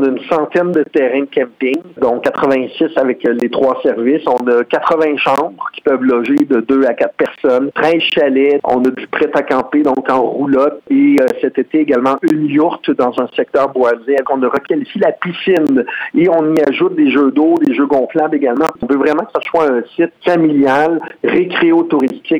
on a une centaine de terrains de camping, donc 86 avec euh, les trois services. On a 80 chambres qui peuvent loger de 2 à 4 personnes, 13 chalets. On a du prêt à camper, donc en roulotte. Et euh, cet été également, une yourte dans un secteur boisé. On a requalifié la piscine et on y ajoute des jeux d'eau, des jeux gonflables également. On veut vraiment que ce soit un site familial, récréo-touristique